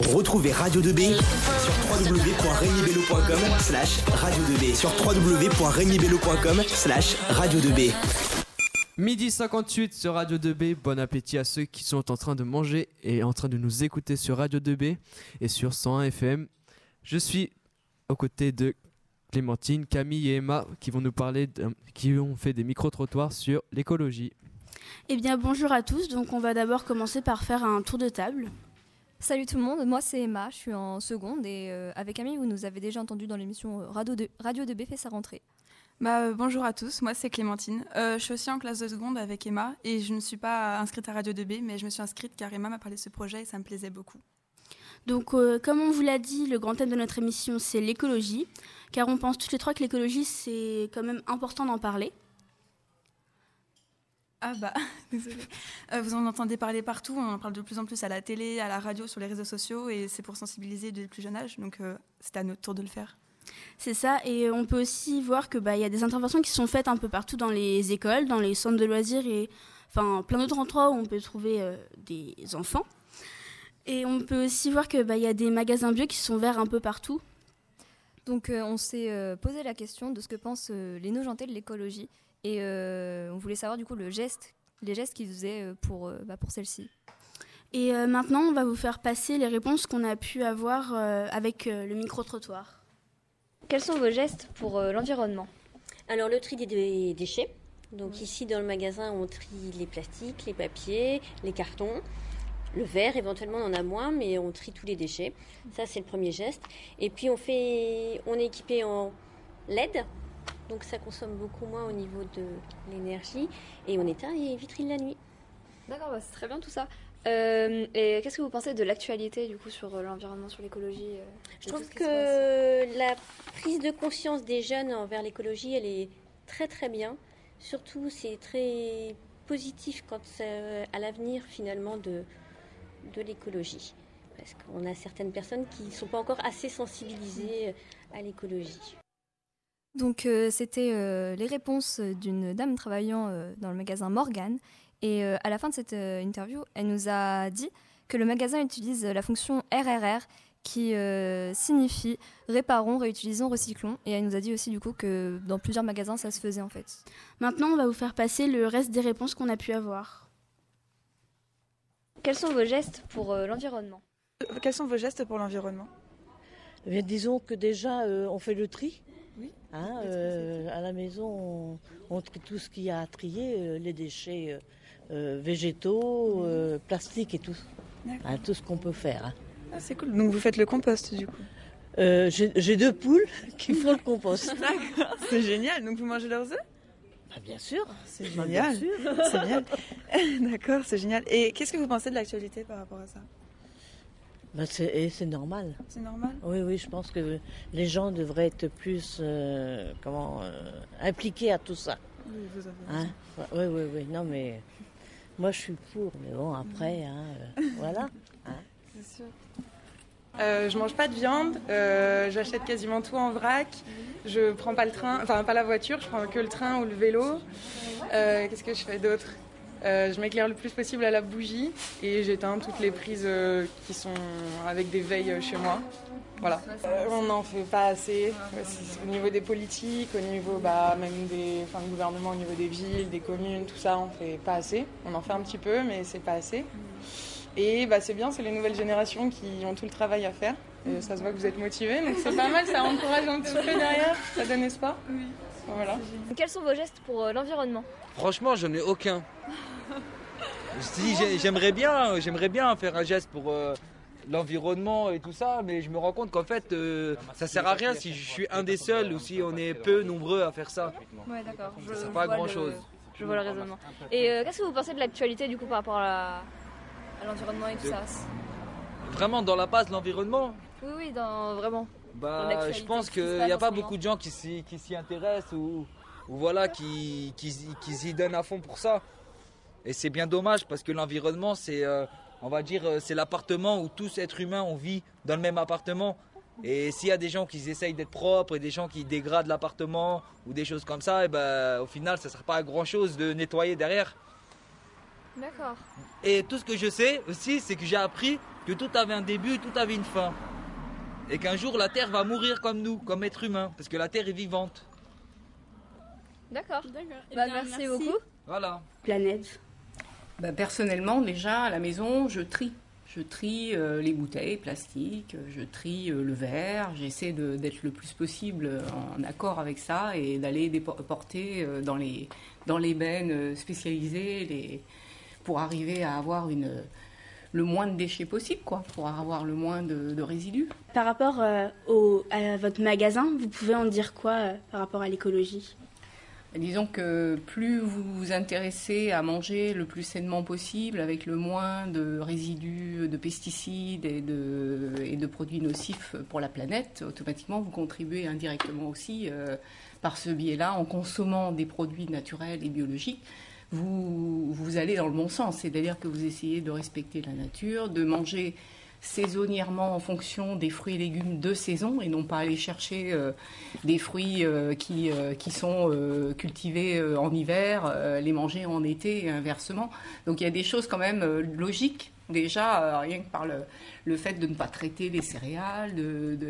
Retrouvez Radio 2B sur www.regnibello.com slash radio 2B sur www.regnibello.com slash radio 2B. Midi 58 sur Radio 2B. Bon appétit à ceux qui sont en train de manger et en train de nous écouter sur Radio 2B et sur 101 FM. Je suis aux côtés de Clémentine, Camille et Emma qui vont nous parler, qui ont fait des micro-trottoirs sur l'écologie. Eh bien bonjour à tous, donc on va d'abord commencer par faire un tour de table. Salut tout le monde, moi c'est Emma, je suis en seconde et euh, avec Camille, vous nous avez déjà entendu dans l'émission euh, Radio, 2, Radio 2B fait sa rentrée. Bah, euh, bonjour à tous, moi c'est Clémentine. Euh, je suis aussi en classe de seconde avec Emma et je ne suis pas inscrite à Radio 2B, mais je me suis inscrite car Emma m'a parlé de ce projet et ça me plaisait beaucoup. Donc euh, comme on vous l'a dit, le grand thème de notre émission c'est l'écologie, car on pense toutes les trois que l'écologie c'est quand même important d'en parler. Ah bah, désolée. Euh, vous en entendez parler partout, on en parle de plus en plus à la télé, à la radio, sur les réseaux sociaux et c'est pour sensibiliser dès le plus jeune âge, donc euh, c'est à notre tour de le faire. C'est ça, et on peut aussi voir que bah il y a des interventions qui sont faites un peu partout dans les écoles, dans les centres de loisirs et enfin plein d'autres endroits où on peut trouver euh, des enfants. Et on peut aussi voir que bah il y a des magasins bio qui sont ouverts un peu partout. Donc euh, on s'est euh, posé la question de ce que pensent euh, les nojentés de l'écologie et euh, on voulait savoir du coup le geste, les gestes qu'ils faisaient euh, pour, euh, bah, pour celle-ci. Et euh, maintenant, on va vous faire passer les réponses qu'on a pu avoir euh, avec euh, le micro-trottoir. Quels sont vos gestes pour euh, l'environnement? Alors le tri des dé- déchets. Donc ici dans le magasin on trie les plastiques, les papiers, les cartons, le verre éventuellement on en a moins mais on trie tous les déchets. Ça c'est le premier geste. Et puis on fait on est équipé en LED. Donc ça consomme beaucoup moins au niveau de l'énergie et on éteint les vitrines la nuit. D'accord, bah, c'est très bien tout ça. Euh, et qu'est-ce que vous pensez de l'actualité du coup sur euh, l'environnement, sur l'écologie euh, Je trouve que la prise de conscience des jeunes envers l'écologie, elle est très très bien. Surtout, c'est très positif quant à l'avenir finalement de, de l'écologie. Parce qu'on a certaines personnes qui ne sont pas encore assez sensibilisées à l'écologie. Donc euh, c'était euh, les réponses d'une dame travaillant euh, dans le magasin Morgan. Et euh, à la fin de cette euh, interview, elle nous a dit que le magasin utilise la fonction RRR qui euh, signifie réparons, réutilisons, recyclons. Et elle nous a dit aussi du coup que dans plusieurs magasins ça se faisait en fait. Maintenant, on va vous faire passer le reste des réponses qu'on a pu avoir. Quels sont vos gestes pour euh, l'environnement? Quels sont vos gestes pour l'environnement? Eh disons que déjà, euh, on fait le tri. Oui. Hein, euh, à la maison, on, on trie tout ce qu'il y a à trier, euh, les déchets euh, végétaux, plastiques et tout. Hein, tout ce qu'on peut faire. hein. Ah, C'est cool, donc vous faites le compost du coup? J'ai deux poules qui font le compost. D'accord, c'est génial, donc vous mangez leurs œufs? Bah, bien sûr. C'est Bah, génial. bien sûr. C'est génial. D'accord, c'est génial. Et qu'est-ce que vous pensez de l'actualité par rapport à ça? Bah, c'est et c'est normal. C'est normal? Oui, oui, je pense que les gens devraient être plus euh, comment, euh, impliqués à tout ça. Oui, vous avez Hein? Oui, oui, oui. Non, mais moi, je suis pour. Mais bon, après, hein, euh, voilà. C'est sûr. Euh, je mange pas de viande, euh, j'achète quasiment tout en vrac. Je prends pas le train, enfin pas la voiture, je prends que le train ou le vélo. Euh, Qu'est-ce que je fais d'autre? Euh, Je m'éclaire le plus possible à la bougie et j'éteins toutes les prises euh, qui sont avec des veilles euh, chez moi. Voilà. On n'en fait pas assez au niveau des politiques, au niveau bah, même des enfin, du au niveau des villes, des communes, tout ça, on fait pas assez. On en fait un petit peu, mais c'est pas assez. Et bah, c'est bien, c'est les nouvelles générations qui ont tout le travail à faire. Ça se voit que vous êtes motivés, donc c'est pas mal, ça encourage un petit peu derrière, ça donne espoir. Oui. Voilà. Quels sont vos gestes pour euh, l'environnement? Franchement, j'en ai aucun. Si j'ai- j'aimerais bien, j'aimerais bien faire un geste pour euh, l'environnement et tout ça, mais je me rends compte qu'en fait, euh, ça sert à rien si je suis un des seuls ou si on est peu nombreux à faire ça. Ouais, d'accord. Je, Ça sert je pas à vois grand le- chose. Je vois le raisonnement. Et euh, qu'est-ce que vous pensez de l'actualité du coup par rapport à l'environnement et tout ça? Vraiment dans la base, l'environnement? Oui, oui, dans, vraiment. Bah, je pense qu'il n'y a pas beaucoup de gens qui s'y, qui s'y intéressent ou, ou voilà, qui, qui, s'y- qui s'y donnent à fond pour ça. Et c'est bien dommage parce que l'environnement, c'est, euh, on va dire, euh, c'est l'appartement où tous êtres humains, on vit dans le même appartement. Et s'il y a des gens qui essayent d'être propres et des gens qui dégradent l'appartement ou des choses comme ça, et ben, au final, ça ne sert pas à grand chose de nettoyer derrière. D'accord. Et tout ce que je sais aussi, c'est que j'ai appris que tout avait un début, tout avait une fin. Et qu'un jour la Terre va mourir comme nous, comme être humain, parce que la Terre est vivante. D'accord. D'accord. Bah, merci, beaucoup. Voilà. Planète. Bah, personnellement, déjà à la maison, je trie. Je trie euh, les bouteilles plastiques, je trie euh, le verre, j'essaie de- d'être le plus possible en accord avec ça et d'aller porter euh, dans les, dans les bennes spécialisées les, pour arriver à avoir une, le moins de déchets possible, quoi, pour avoir le moins de, de résidus. Par rapport euh, au, à votre magasin, vous pouvez en dire quoi euh, par rapport à l'écologie? Disons que plus vous vous intéressez à manger le plus sainement possible, avec le moins de résidus de pesticides et de, et de produits nocifs pour la planète, automatiquement vous contribuez indirectement aussi euh, par ce biais-là, en consommant des produits naturels et biologiques. Vous, vous allez dans le bon sens, c'est-à-dire que vous essayez de respecter la nature, de manger saisonnièrement en fonction des fruits et légumes de saison et non pas aller chercher euh, des fruits euh, qui, euh, qui sont cultivés en hiver, les manger en été et inversement. Donc il y a des choses quand même logiques déjà, rien que par le, le fait de ne pas traiter les céréales,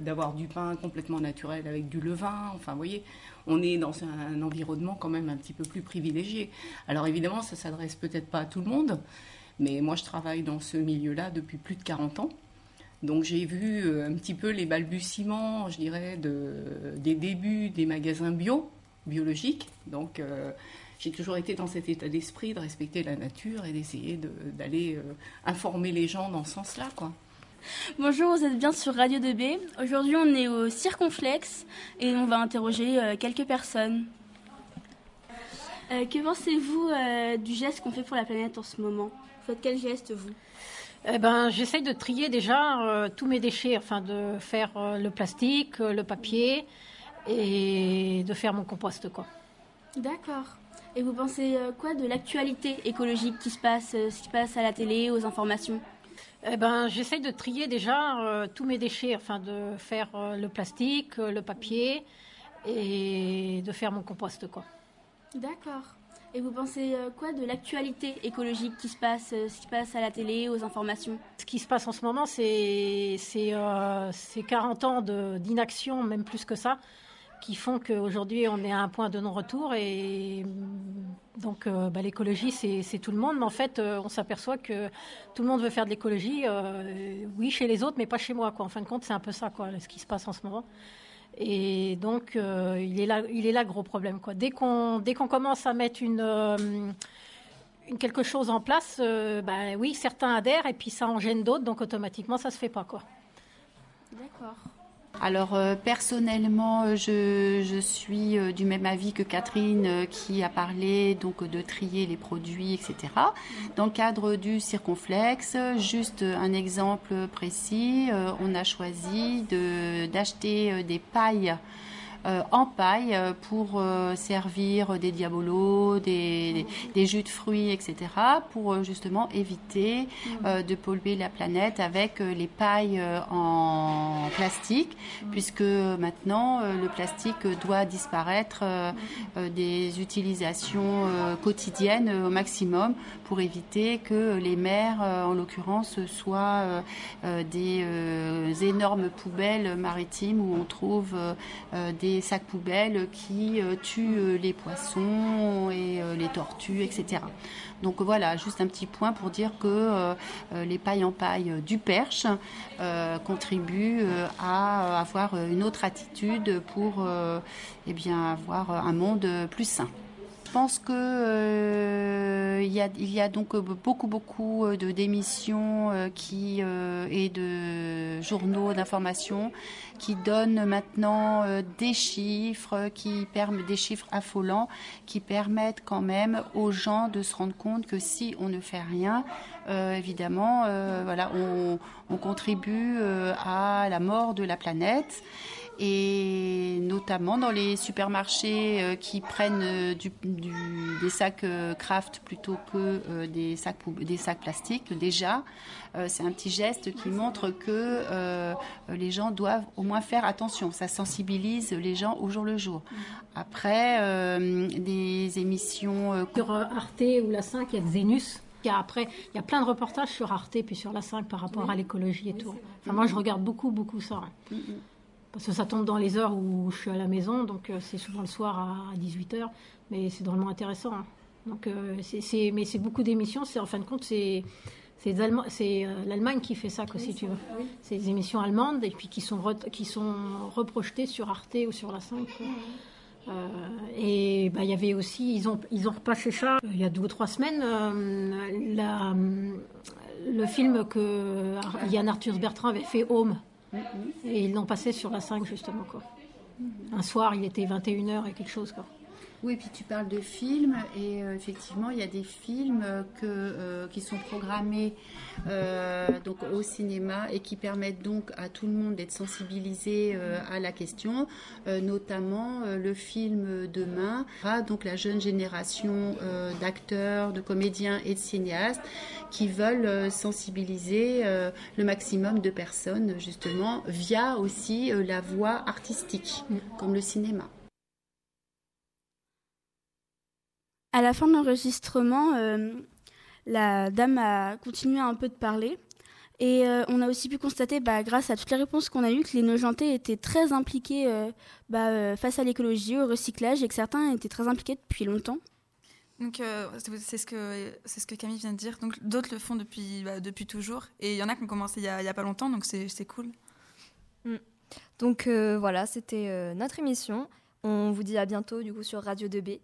d'avoir du pain complètement naturel avec du levain, enfin vous voyez, on est dans un, environnement quand même un petit peu plus privilégié. Alors évidemment, ça s'adresse peut-être pas à tout le monde, mais moi je travaille dans ce milieu-là depuis plus de 40 ans. Donc j'ai vu euh, un petit peu les balbutiements, je dirais, de, des débuts des magasins bio, biologiques. Donc euh, j'ai toujours été dans cet état d'esprit de respecter la nature et d'essayer de- d'aller euh, informer les gens dans ce sens-là, quoi. Bonjour, vous êtes bien sur Radio 2B. Aujourd'hui, on est au Circonflexe et on va interroger euh, quelques personnes. Euh, que pensez-vous euh, du geste qu'on fait pour la planète en ce moment? Vous faites quel geste, vous? Eh ben, j'essaye de trier déjà tous mes déchets, enfin de faire le plastique, le papier et de faire mon compost, quoi. D'accord. Et vous pensez quoi de l'actualité écologique qui se passe, ce qui se passe à la télé, aux informations? Eh ben, j'essaye de trier déjà euh, tous mes déchets, enfin de faire euh, le plastique, euh, le papier et de faire mon compost, quoi. D'accord. Et vous pensez quoi de l'actualité écologique qui se passe, ce qui se passe à la télé, aux informations? Ce qui se passe en ce moment, c'est c'est, euh, c'est 40 ans d'inaction, même plus que ça, qui font qu'aujourd'hui on est à un point de non-retour. Et donc euh, bah, l'écologie, c'est tout le monde, mais en fait, euh, on s'aperçoit que tout le monde veut faire de l'écologie, euh, oui, chez les autres, mais pas chez moi. Quoi. En fin de compte, c'est un peu ça, quoi, ce qui se passe en ce moment. Et donc, il est là, il est là le gros problème. Quoi. Dès qu'on qu'on commence à mettre une, quelque chose en place, ben oui, certains adhèrent et puis ça en gêne d'autres, donc automatiquement, ça se fait pas. D'accord. Alors euh, personnellement, euh, je, suis euh, du même avis que Catherine qui a parlé donc de trier les produits, etc. Dans le cadre du circonflexe, juste un exemple précis, on a choisi d'acheter des pailles. Euh, en paille euh, pour euh, servir des diabolos, des, des jus de fruits, etc. pour justement éviter euh, de polluer la planète avec les pailles en plastique, puisque maintenant le plastique doit disparaître des utilisations quotidiennes au maximum pour éviter que les mers, en l'occurrence, soient des énormes poubelles maritimes où on trouve euh, des sacs poubelles qui euh, tuent euh, les poissons et euh, les tortues, etc. Donc voilà, juste un petit point pour dire que les pailles en paille du Perche contribuent à avoir une autre attitude pour eh avoir un monde plus sain. Je pense que euh, il y, a, il y a donc beaucoup beaucoup de d'émissions euh, qui euh, et de journaux d'information qui donnent maintenant euh, des chiffres qui permettent des chiffres affolants qui permettent quand même aux gens de se rendre compte que si on ne fait rien euh, évidemment euh, voilà on, on contribue euh, à la mort de la planète et notamment dans les supermarchés euh, qui prennent euh, du, du- des sacs euh, craft plutôt que euh, des sacs des sacs plastiques déjà euh, c'est un petit geste qui montre que euh, les gens doivent au moins faire attention ça sensibilise les gens au jour le jour après euh, des émissions euh, Sur euh, Arte ou la 5, il y a Xenus. Il y a après, il y a plein de reportages sur Arte puis sur la 5 par rapport à l'écologie et tout. Enfin, moi, je regarde beaucoup, beaucoup ça. hein. Parce que ça tombe dans les heures où je suis à la maison, donc euh, c'est souvent le soir à 18h, mais c'est drôlement intéressant. hein. Donc, euh, c'est, mais c'est beaucoup d'émissions, c'est en fin de compte, c'est, euh, l'Allemagne qui fait ça, quoi, si tu veux. C'est des émissions allemandes et puis qui sont, re- qui sont reprojetées sur Arte ou sur la 5. quoi. Euh, et bah, il y avait aussi, ils ont, ils ont repassé ça il y a deux ou trois semaines, euh, la, le film que Yann Arthur Bertrand avait fait Home. Et ils l'ont passé sur la 5 justement. Quoi. Un soir, il était 21h et quelque chose. Quoi. Oui, puis tu parles de films et euh, effectivement, il y a des films euh, que, euh, qui sont programmés euh, donc au cinéma et qui permettent donc à tout le monde d'être sensibilisé euh, à la question, euh, notamment euh, le film Demain, donc la jeune génération euh, d'acteurs, de comédiens et de cinéastes qui veulent euh, sensibiliser euh, le maximum de personnes justement via aussi euh, la voie artistique, comme le cinéma. À la fin de l'enregistrement, euh, la dame a continué un peu de parler. Et euh, on a aussi pu constater, bah, grâce à toutes les réponses qu'on a eues, que les Nogentais étaient très impliqués euh, bah, euh, face à l'écologie, au recyclage, et que certains étaient très impliqués depuis longtemps. Donc euh, c'est ce que c'est ce que Camille vient de dire. Donc d'autres le font depuis bah, depuis toujours et il y en a qui ont commencé il y a, il y a pas longtemps donc c'est c'est cool. Donc euh, voilà, c'était euh, notre émission. On vous dit à bientôt du coup sur Radio 2B.